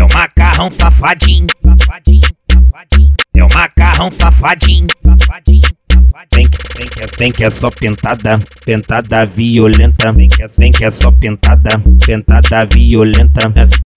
É o macarrão safadinho, safadinho, safadinho. É o macarrão safadinho, safadinho. Vem que, vem que, é, vem que é só pentada, pentada violenta. Vem que, é, vem que é só pentada, pentada violenta.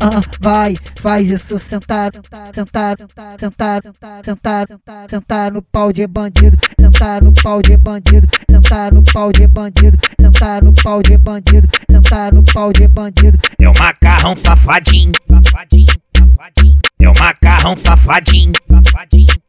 Ah, vai, faz isso sentar, sentar, sentar, sentar, sentar no pau de bandido, sentar no pau de bandido, sentar no pau de bandido, sentar no pau de bandido, sentar no pau de bandido. É o macarrão safadinho, safadinho, safadinho. É o macarrão safadinho, safadinho.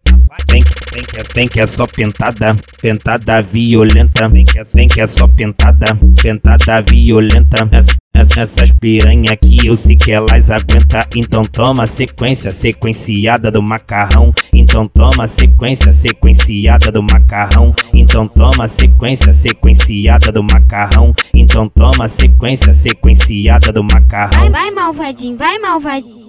Vem que, vem que, é, vem que é só pentada, pentada violenta. Vem que, é, vem que é só pentada, pentada violenta. Essa, essas piranha aqui eu sei que elas aguenta. Então toma sequência, sequenciada do macarrão. Então toma sequência, sequenciada do macarrão. Então toma sequência, sequenciada do macarrão. Então toma sequência, sequenciada do macarrão. Vai, vai malvadinho, vai malvadinho.